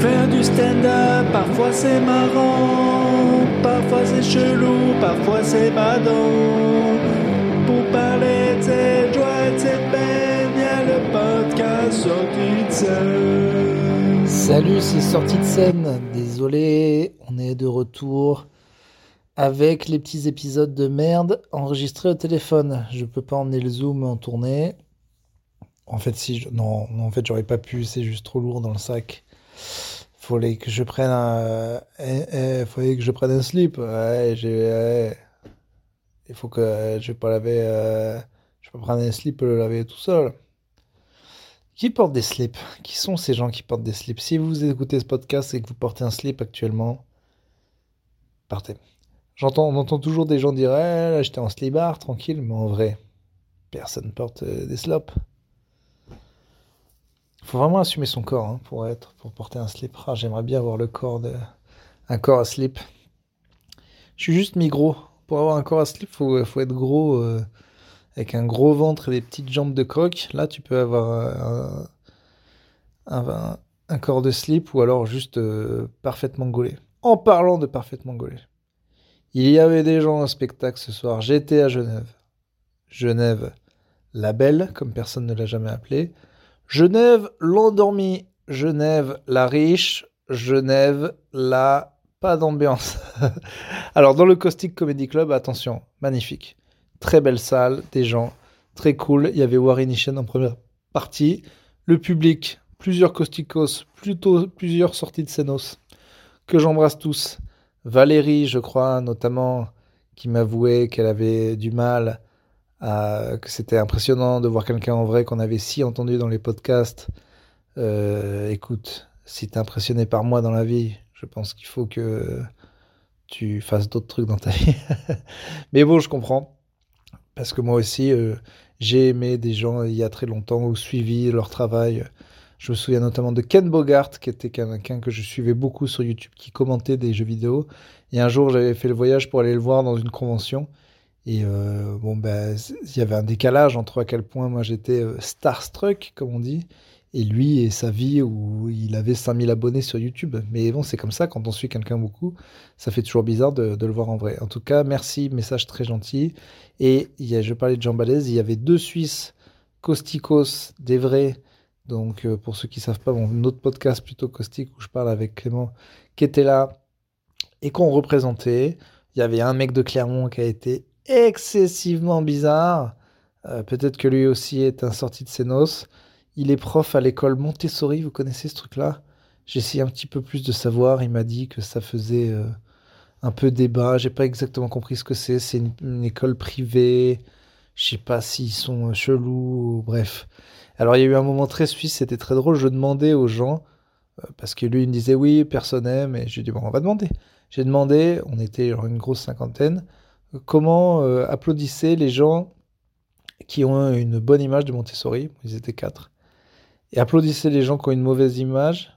Faire du stand-up, parfois c'est marrant, parfois c'est chelou, parfois c'est badant. Pour parler de cette joie, de cette peine, y a le podcast sorti de scène. Salut, c'est sorti de scène. Désolé, on est de retour avec les petits épisodes de merde enregistrés au téléphone. Je peux pas emmener le zoom en tournée. En fait, si je... non, en fait, j'aurais pas pu. C'est juste trop lourd dans le sac. Fallait que je prenne un, que je prenne un slip. Ouais. Il faut que je vais pas laver. euh, Je prendre un slip et le laver tout seul. Qui porte des slips? Qui sont ces gens qui portent des slips? Si vous écoutez ce podcast et que vous portez un slip actuellement, partez. J'entends, on entend toujours des gens dire Eh, j'étais en slibard, tranquille, mais en vrai, personne porte euh, des slops. Faut vraiment assumer son corps hein, pour être, pour porter un slip. Ah, J'aimerais bien avoir le corps de, un corps à slip. Je suis juste mi-gros. Pour avoir un corps à slip, faut, faut être gros, euh, avec un gros ventre et des petites jambes de croque. Là, tu peux avoir euh, un, corps de slip ou alors juste euh, parfaitement gaulé. En parlant de parfaitement gaulé. Il y avait des gens au spectacle ce soir. J'étais à Genève. Genève, la belle, comme personne ne l'a jamais appelée. Genève, l'endormi. Genève, la riche. Genève, la pas d'ambiance. Alors, dans le Caustic Comedy Club, attention, magnifique. Très belle salle, des gens très cool. Il y avait Warren Ishen en première partie. Le public, plusieurs causticos, plutôt plusieurs sorties de Senos, que j'embrasse tous. Valérie, je crois, notamment, qui m'avouait qu'elle avait du mal, à, que c'était impressionnant de voir quelqu'un en vrai qu'on avait si entendu dans les podcasts. Euh, écoute, si t'es impressionné par moi dans la vie, je pense qu'il faut que tu fasses d'autres trucs dans ta vie. Mais bon, je comprends. Parce que moi aussi, euh, j'ai aimé des gens il y a très longtemps ou suivi leur travail. Je me souviens notamment de Ken Bogart, qui était quelqu'un que je suivais beaucoup sur YouTube, qui commentait des jeux vidéo. Et un jour, j'avais fait le voyage pour aller le voir dans une convention. Et euh, bon, ben, il y avait un décalage entre à quel point moi j'étais euh, starstruck, comme on dit, et lui et sa vie où il avait 5000 abonnés sur YouTube. Mais bon, c'est comme ça, quand on suit quelqu'un beaucoup, ça fait toujours bizarre de, le voir en vrai. En tout cas, merci, message très gentil. Et y a, je parlais de Jean Balèze, il y avait deux Suisses, Causticos, des vrais. Donc, euh, pour ceux qui savent pas, mon autre podcast plutôt caustique où je parle avec Clément, qui était là et qu'on représentait. Il y avait un mec de Clermont qui a été excessivement bizarre. Euh, Peut-être que lui aussi est un sorti de ses noces. Il est prof à l'école Montessori, vous connaissez ce truc-là? J'ai essayé un petit peu plus de savoir. Il m'a dit que ça faisait euh, un peu débat. J'ai pas exactement compris ce que c'est. C'est une, école privée. Je sais pas s'ils sont euh, chelous. Bref. Alors il y a eu un moment très suisse, c'était très drôle. Je demandais aux gens, parce que lui il me disait oui, personne n'aime, et j'ai dit bon, on va demander. J'ai demandé, on était une grosse cinquantaine, comment euh, applaudissaient les gens qui ont une bonne image de Montessori. Ils étaient quatre. Et applaudissaient les gens qui ont une mauvaise image?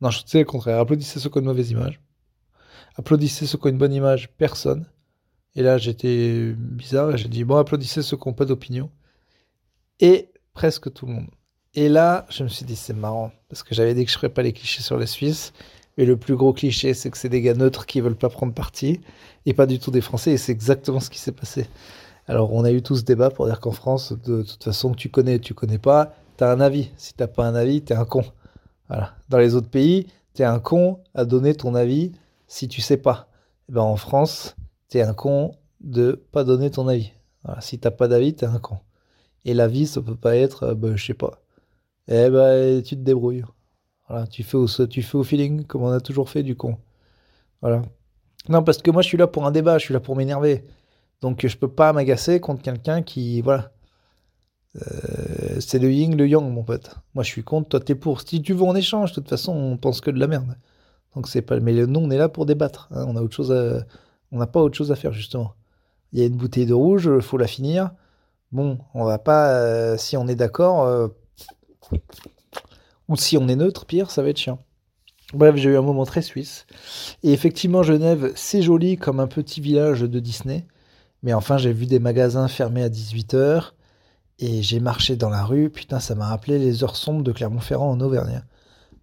Non, je sais le contraire. Applaudissez ceux qui ont une mauvaise image. Applaudissez ceux qui ont une bonne image, personne. Et là, j'étais bizarre et j'ai dit bon, applaudissez ceux qui n'ont pas d'opinion. Et presque tout le monde. Et là, je me suis dit, c'est marrant, parce que j'avais dit que je ferais pas les clichés sur les Suisses, mais le plus gros cliché, c'est que c'est des gars neutres qui veulent pas prendre parti, et pas du tout des Français, et c'est exactement ce qui s'est passé. Alors, on a eu tout ce débat pour dire qu'en France, de, toute façon, tu connais, tu connais pas, t'as un avis. Si t'as pas un avis, t'es un con. Voilà. Dans les autres pays, t'es un con à donner ton avis si tu sais pas. Eh ben, en France, t'es un con de pas donner ton avis. Voilà. Si t'as pas d'avis, t'es un con. Et la vie, ça peut pas être, euh, bah, je sais pas. Eh ben, tu te débrouilles. Tu fais au, tu fais au feeling, comme on a toujours fait du con. Voilà. Non, parce que moi, je suis là pour un débat, je suis là pour m'énerver. Donc, je peux pas m'agacer contre quelqu'un qui, voilà. Euh, c'est le yin, le yang, mon pote. Moi, je suis contre, toi, t'es pour. Si tu veux, on échange. De toute façon, on pense que de la merde. Donc, c'est pas. Mais nous, on est là pour débattre. hein. On a autre chose. On n'a pas autre chose à faire, justement. Il y a une bouteille de rouge, faut la finir. Bon, on va pas. euh, si on est d'accord, euh, ou si on est neutre, pire, ça va être chiant. Bref, j'ai eu un moment très suisse. Et effectivement, Genève, c'est joli comme un petit village de Disney. Mais enfin, j'ai vu des magasins fermés à 18h. Et j'ai marché dans la rue. Putain, ça m'a rappelé les heures sombres de Clermont-Ferrand en Auvergne.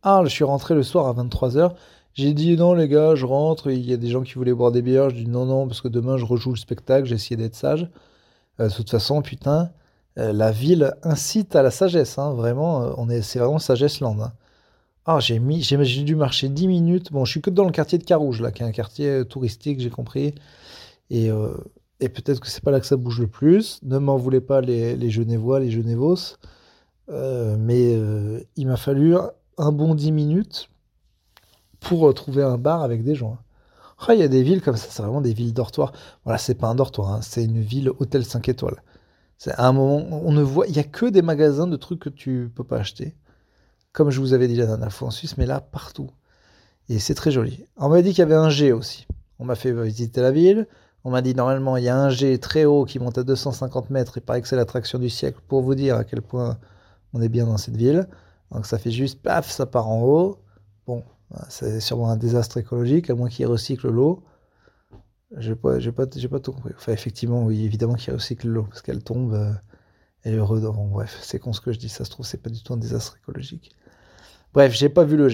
Ah, je suis rentré le soir à 23h. J'ai dit non, les gars, je rentre. Il y a des gens qui voulaient boire des bières. Je dis non, non, parce que demain, je rejoue le spectacle. J'ai essayé d'être sage. Euh, de toute façon, putain, la ville incite à la sagesse. hein, vraiment, euh, on est, c'est vraiment sagesse land. hein. Ah, j'ai dû marcher 10 minutes. Bon, je suis que dans le quartier de Carouge, là, qui est un quartier euh, touristique, j'ai compris. Et, euh, peut-être que c'est pas là que ça bouge le plus. Ne m'en voulez pas les, Genevois, les Genevos. Euh, mais euh, il m'a fallu un bon 10 minutes pour euh, trouver un bar avec des gens. hein. Ah, il y a des villes comme ça, c'est vraiment des villes dortoirs. Voilà, c'est pas un dortoir, c'est une ville hôtel 5 étoiles. À un moment, on ne voit, il y a que des magasins de trucs que tu peux pas acheter. Comme je vous avais dit la dernière fois en Suisse, mais là, partout. Et c'est très joli. On m'a dit qu'il y avait un G aussi. On m'a fait visiter la ville. On m'a dit normalement il y a un G très haut qui monte à 250 mètres. Il paraît que c'est l'attraction du siècle pour vous dire à quel point on est bien dans cette ville. Donc ça fait juste paf, ça part en haut. Bon, c'est sûrement un désastre écologique, à moins qu'ils recyclent l'eau. J'ai pas, j'ai pas, j'ai pas tout compris. Enfin, effectivement, oui, évidemment qu'ils recyclent l'eau, parce qu'elle tombe, euh, elle est heureuse. Bon, bref, c'est con ce que je dis, ça se trouve, c'est pas du tout un désastre écologique. Bref, j'ai pas vu le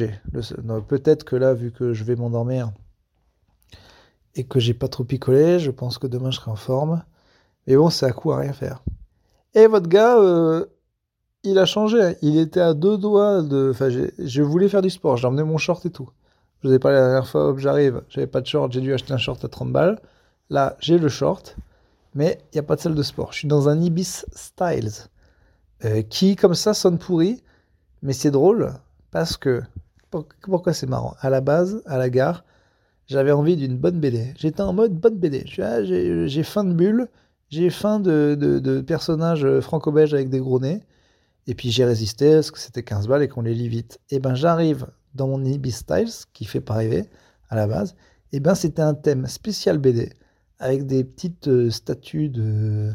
non, Peut-être que là, vu que je vais m'endormir et que j'ai pas trop picolé, je pense que demain je serai en forme. Mais bon, c'est à coup à rien faire. Et votre gars, euh, il a changé. hein. Il était à deux doigts de. Enfin, je voulais faire du sport. J'ai emmené mon short et tout. Je vous ai parlé la dernière fois, hop, j'arrive. J'avais pas de short, j'ai dû acheter un short à 30 balles. Là, j'ai le short, mais il n'y a pas de salle de sport. Je suis dans un Ibis Styles euh, qui, comme ça, sonne pourri, mais c'est drôle parce que. pour- Pourquoi c'est marrant? À la base, à la gare, j'avais envie d'une bonne BD. J'étais en mode bonne BD. Ah, j'ai faim de bulles, j'ai faim de, personnages franco-belges avec des gros nez. Et puis j'ai résisté parce que c'était 15 balles et qu'on les lit vite. Et ben j'arrive dans mon Ibis Styles, qui fait pas rêver à la base. Et ben c'était un thème spécial BD avec des petites euh, statues de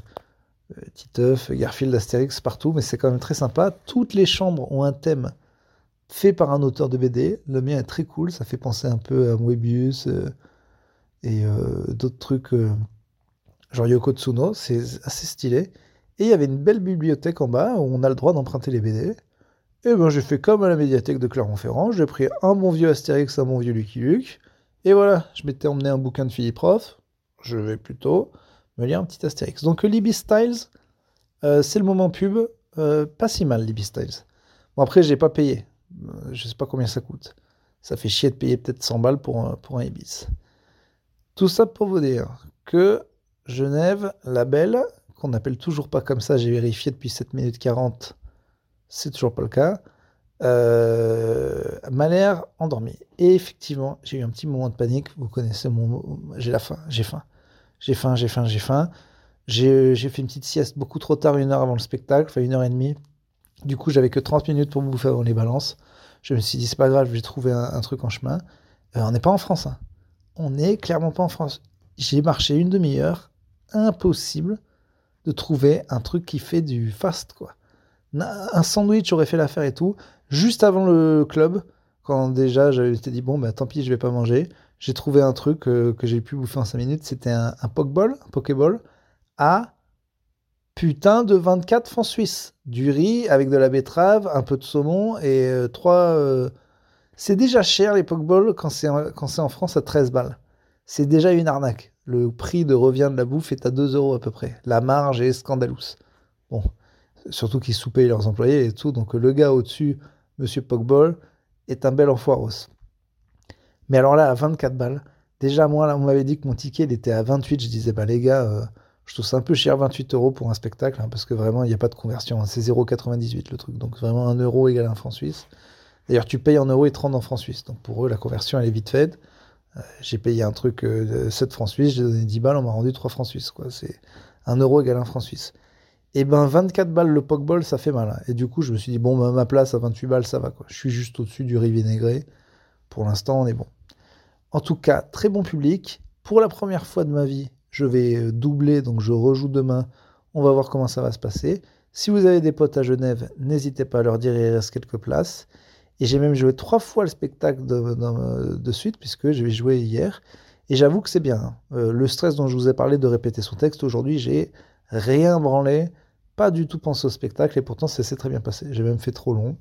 euh, Titeuf, Garfield, Astérix partout, mais c'est quand même très sympa. Toutes les chambres ont un thème fait par un auteur de BD. Le mien est très cool, ça fait penser un peu à Moebius euh, et d'autres trucs, genre Yoko Tsuno, c'est assez stylé. Et il y avait une belle bibliothèque en bas où on a le droit d'emprunter les BD. Et ben j'ai fait comme à la médiathèque de Clermont-Ferrand, j'ai pris un bon vieux Astérix, un bon vieux Lucky Luke, et voilà, je m'étais emmené un bouquin de Philippe Roth, je vais plutôt me lire un petit Astérix. Donc Libby Styles, euh, c'est le moment pub, euh, pas si mal Libby Styles. Bon après j'ai pas payé, Euh, je sais pas combien ça coûte. Ça fait chier de payer peut-être 100 balles pour un, pour un Ibis. Tout ça pour vous dire que Genève, la belle, qu'on n'appelle toujours pas comme ça, j'ai vérifié depuis 7 minutes 40, c'est toujours pas le cas, euh, m'a endormi. Et effectivement, j'ai eu un petit moment de panique, vous connaissez mon... J'ai la faim, j'ai faim. J'ai faim, j'ai faim, j'ai faim. J'ai j'ai fait une petite sieste beaucoup trop tard, une heure avant le spectacle, enfin une heure et demie. Du coup, j'avais que 30 minutes pour me bouffer avant les balances. Je me suis dit, c'est pas grave, je vais trouver un, un truc en chemin. Euh, on n'est pas en France. hein. On n'est clairement pas en France. J'ai marché une demi-heure. Impossible de trouver un truc qui fait du fast, quoi. Un sandwich aurait fait l'affaire et tout. Juste avant le club, quand déjà j'avais été dit, bon, bah tant pis, je vais pas manger. J'ai trouvé un truc euh, que j'ai pu bouffer en 5 minutes. C'était un, un pokeball, un pokéball, à putain de 24 francs suisses. Du riz avec de la betterave, un peu de saumon et euh, trois. euh, C'est déjà cher les pokeballs quand c'est en, en France à 13 balles. C'est déjà une arnaque. Le prix de revient de la bouffe est à 2 euros à peu près. La marge est scandaleuse. Bon, surtout qu'ils sous-payent leurs employés et tout. Donc le gars au-dessus, Monsieur Pokeball, est un bel enfoiros. Mais alors là, à 24 balles, déjà moi, on m'avait dit que mon ticket était à 28. Je disais, bah les gars, euh, je trouve ça un peu cher, 28 euros pour un spectacle, hein, parce que vraiment, il n'y a pas de conversion. hein. C'est 0,98 le truc. Donc vraiment, 1 euro égale un franc suisse. D'ailleurs, tu payes en euros et 30 en francs suisses. Donc pour eux, la conversion, elle est vite faite. Euh, j'ai payé un truc euh, de 7 francs suisses, j'ai donné 10 balles, on m'a rendu 3 francs suisses. C'est 1 euro égale un franc suisse. Et ben 24 balles le pokeball, ça fait mal. hein. Et du coup, je me suis dit, bon, ma place à 28 balles, ça va. Quoi. Je suis juste au-dessus du riz vinaigré. Pour l'instant, on est bon. En tout cas, très bon public. Pour la première fois de ma vie, je vais euh, doubler, donc je rejoue demain. On va voir comment ça va se passer. Si vous avez des potes à Genève, n'hésitez pas à leur dire, il reste quelques places. Et j'ai même joué trois fois le spectacle de, suite, puisque je vais jouer hier. Et j'avoue que c'est bien. hein. Euh, le stress dont je vous ai parlé de répéter son texte, aujourd'hui, j'ai rien branlé, pas du tout pensé au spectacle, et pourtant ça s'est très bien passé. J'ai même fait trop long.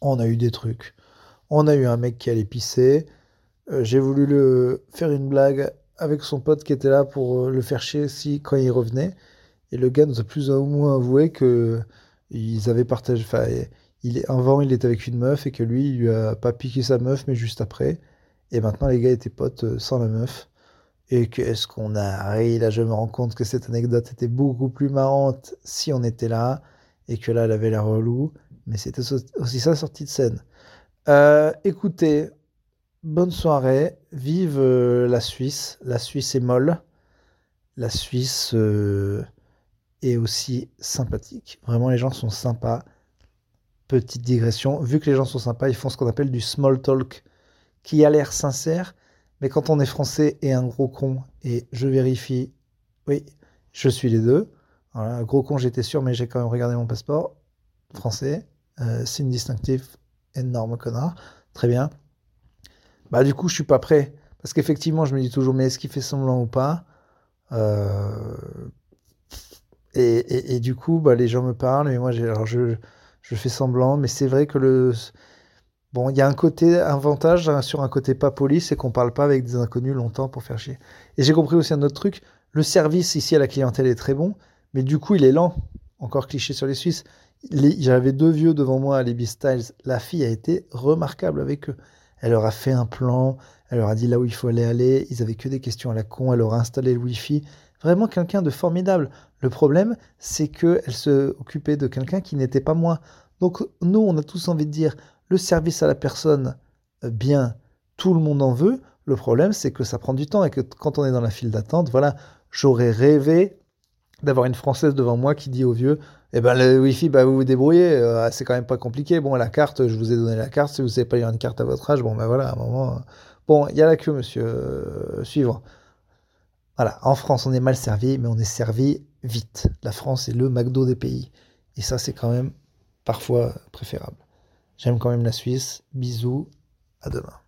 On a eu des trucs. On a eu un mec qui allait pisser. Euh, j'ai voulu le faire une blague avec son pote qui était là pour euh, le faire chier si quand il revenait. Et le gars nous a plus ou moins avoué que ils avaient partagé. Enfin, il avant, il était avec une meuf et que lui, il lui a pas piqué sa meuf, mais juste après. Et maintenant, les gars étaient potes euh, sans la meuf. Et qu'est-ce qu'on a ri? Là, je me rends compte que cette anecdote était beaucoup plus marrante si on était là. Et que là, elle avait l'air relou. Mais c'était aussi ça sortie de scène. Euh, écoutez, bonne soirée. Vive euh, la Suisse. La Suisse est molle. La Suisse est aussi sympathique. Vraiment, les gens sont sympas. Petite digression, vu que les gens sont sympas, ils font ce qu'on appelle du small talk, qui a l'air sincère, mais quand on est français et un gros con, et je vérifie, oui, je suis les deux. Voilà, gros con, j'étais sûr, mais j'ai quand même regardé mon passeport. Français, euh, signe distinctif, énorme connard. Très bien. Bah, du coup, je suis pas prêt. Parce qu'effectivement, je me dis toujours, mais est-ce qu'il fait semblant ou pas? Euh, et, du coup, bah, les gens me parlent, mais moi, alors je fais semblant, mais c'est vrai que le. Bon, il y a un côté avantage hein, sur un côté pas poli, c'est qu'on parle pas avec des inconnus longtemps pour faire chier. Et j'ai compris aussi un autre truc, le service ici à la clientèle est très bon, mais du coup il est lent. Encore cliché sur les Suisses. J'avais deux vieux devant moi à Libby Styles. La fille a été remarquable avec eux. Elle leur a fait un plan, elle leur a dit là où il faut aller aller. Ils avaient que des questions à la con, elle leur a installé le Wi-Fi. Vraiment quelqu'un de formidable. Le problème, c'est qu'elle se occupait de quelqu'un qui n'était pas moi. Donc nous, on a tous envie de dire, le service à la personne, euh, bien, tout le monde en veut. Le problème, c'est que ça prend du temps et que quand on est dans la file d'attente, voilà, j'aurais rêvé d'avoir une Française devant moi qui dit aux vieux, eh ben le Wi-Fi, bah, vous vous débrouillez, euh, c'est quand même pas compliqué. Bon, la carte, je vous ai donné la carte, si vous savez pas lire une carte à votre âge, bon ben voilà, à un moment... Euh, bon, il y a la queue, monsieur. suivant. Voilà, en France, on est mal servi, mais on est servi vite. La France est le McDo des pays. Et ça, c'est quand même parfois préférable. J'aime quand même la Suisse. Bisous, à demain.